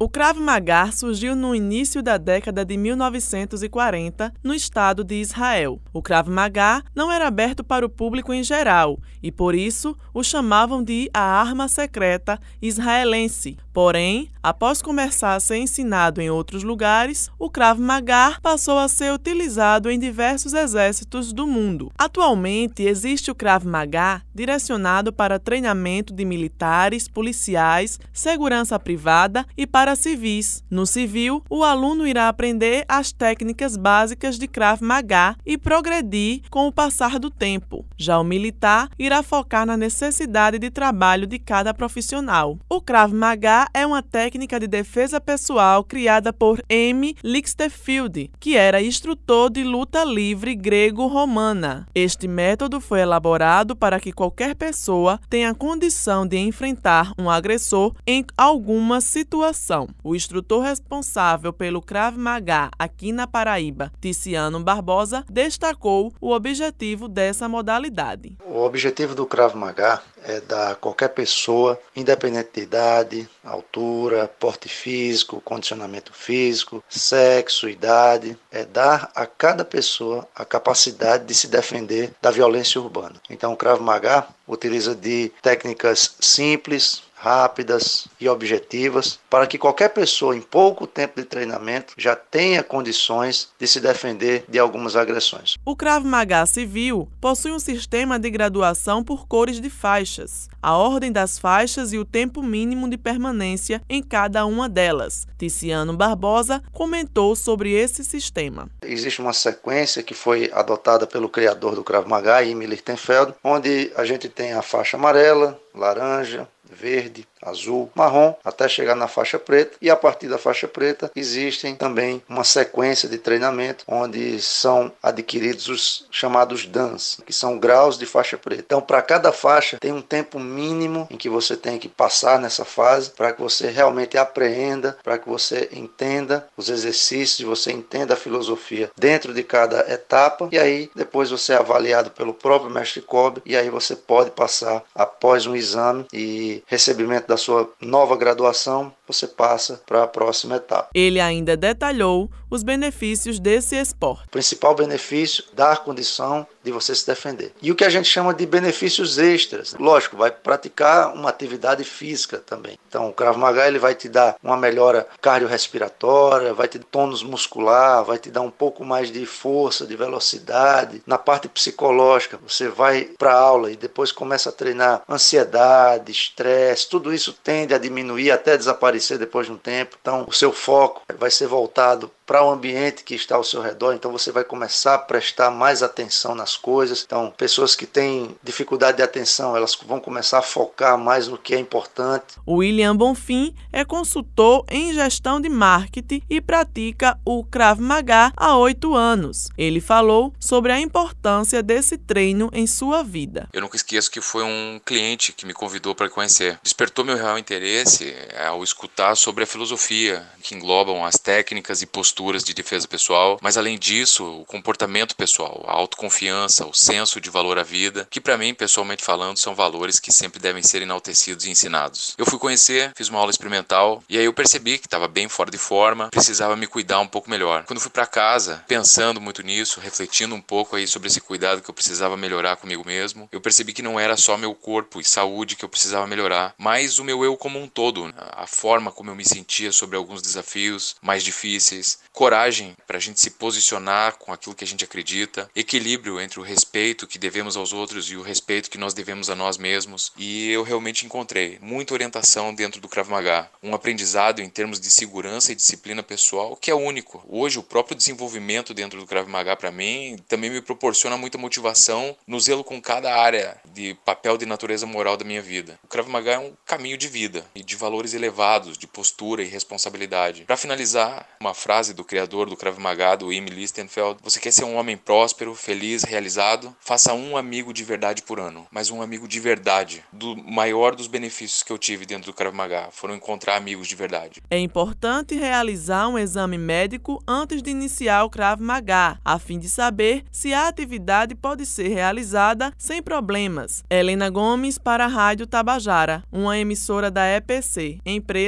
O Krav Maga surgiu no início da década de 1940 no estado de Israel. O Krav Maga não era aberto para o público em geral e por isso o chamavam de a arma secreta israelense. Porém, após começar a ser ensinado em outros lugares, o Krav Maga passou a ser utilizado em diversos exércitos do mundo. Atualmente existe o Krav Maga direcionado para treinamento de militares, policiais, segurança privada e para para civis. No civil, o aluno irá aprender as técnicas básicas de Krav Maga e progredir com o passar do tempo. Já o militar irá focar na necessidade de trabalho de cada profissional. O Krav Maga é uma técnica de defesa pessoal criada por M. Lichtenfield, que era instrutor de luta livre grego-romana. Este método foi elaborado para que qualquer pessoa tenha condição de enfrentar um agressor em alguma situação. O instrutor responsável pelo Krav Maga aqui na Paraíba, Ticiano Barbosa, destacou o objetivo dessa modalidade. O objetivo do Krav Maga é dar a qualquer pessoa, independente de idade, altura, porte físico, condicionamento físico, sexo, idade, é dar a cada pessoa a capacidade de se defender da violência urbana. Então, o Krav Maga utiliza de técnicas simples, rápidas e objetivas para que qualquer pessoa em pouco tempo de treinamento já tenha condições de se defender de algumas agressões. O Krav Maga Civil possui um sistema de graduação por cores de faixas, a ordem das faixas e o tempo mínimo de permanência em cada uma delas. Ticiano Barbosa comentou sobre esse sistema. Existe uma sequência que foi adotada pelo criador do Krav Maga, Emil Lichtenfeld, onde a gente tem a faixa amarela, laranja, verde, azul, marrom, até chegar na faixa preta. E a partir da faixa preta existem também uma sequência de treinamento onde são adquiridos os chamados DANs, que são graus de faixa preta. Então, para cada faixa tem um tempo mínimo em que você tem que passar nessa fase para que você realmente apreenda, para que você entenda os exercícios, você entenda a filosofia dentro de cada etapa e aí depois você é avaliado pelo próprio mestre Kobe e aí você pode passar após um exame e recebimento da sua nova graduação, você passa para a próxima etapa. Ele ainda detalhou os benefícios desse esporte. O principal benefício, dar condição de você se defender. E o que a gente chama de benefícios extras. Lógico, vai praticar uma atividade física também. Então, o Krav Maga ele vai te dar uma melhora cardiorrespiratória, vai te dar tônus muscular, vai te dar um pouco mais de força, de velocidade. Na parte psicológica, você vai para aula e depois começa a treinar ansiedade, estresse, tudo isso tende a diminuir até desaparecer depois de um tempo. Então, o seu foco vai ser voltado para o ambiente que está ao seu redor, então você vai começar a prestar mais atenção nas coisas. Então, pessoas que têm dificuldade de atenção, elas vão começar a focar mais no que é importante. O William Bonfim é consultor em gestão de marketing e pratica o Krav Maga há oito anos. Ele falou sobre a importância desse treino em sua vida. Eu nunca esqueço que foi um cliente que me convidou para conhecer. Despertou meu real interesse ao escutar sobre a filosofia que englobam as técnicas e posturas de defesa pessoal, mas além disso, o comportamento pessoal, a autoconfiança, o senso de valor à vida, que para mim, pessoalmente falando, são valores que sempre devem ser enaltecidos e ensinados. Eu fui conhecer, fiz uma aula experimental e aí eu percebi que estava bem fora de forma, precisava me cuidar um pouco melhor. Quando fui para casa, pensando muito nisso, refletindo um pouco aí sobre esse cuidado que eu precisava melhorar comigo mesmo, eu percebi que não era só meu corpo e saúde que eu precisava melhorar, mas o meu eu como um todo, a forma como eu me sentia sobre alguns desafios mais difíceis, coragem para a gente se posicionar com aquilo que a gente acredita, equilíbrio entre o respeito que devemos aos outros e o respeito que nós devemos a nós mesmos. E eu realmente encontrei muita orientação dentro do Krav Maga, um aprendizado em termos de segurança e disciplina pessoal que é único. Hoje o próprio desenvolvimento dentro do Krav Maga para mim também me proporciona muita motivação no zelo com cada área de papel de natureza moral da minha vida. O Krav Maga é um caminho de vida e de valores elevados, de postura e responsabilidade. Para finalizar, uma frase do criador do Krav Maga, do Imi Listenfeld. Você quer ser um homem próspero, feliz, realizado? Faça um amigo de verdade por ano. Mas um amigo de verdade. Do maior dos benefícios que eu tive dentro do Krav Maga foram encontrar amigos de verdade. É importante realizar um exame médico antes de iniciar o Krav Maga, a fim de saber se a atividade pode ser realizada sem problemas. Helena Gomes para a Rádio Tabajara, uma emissora da EPC, empresa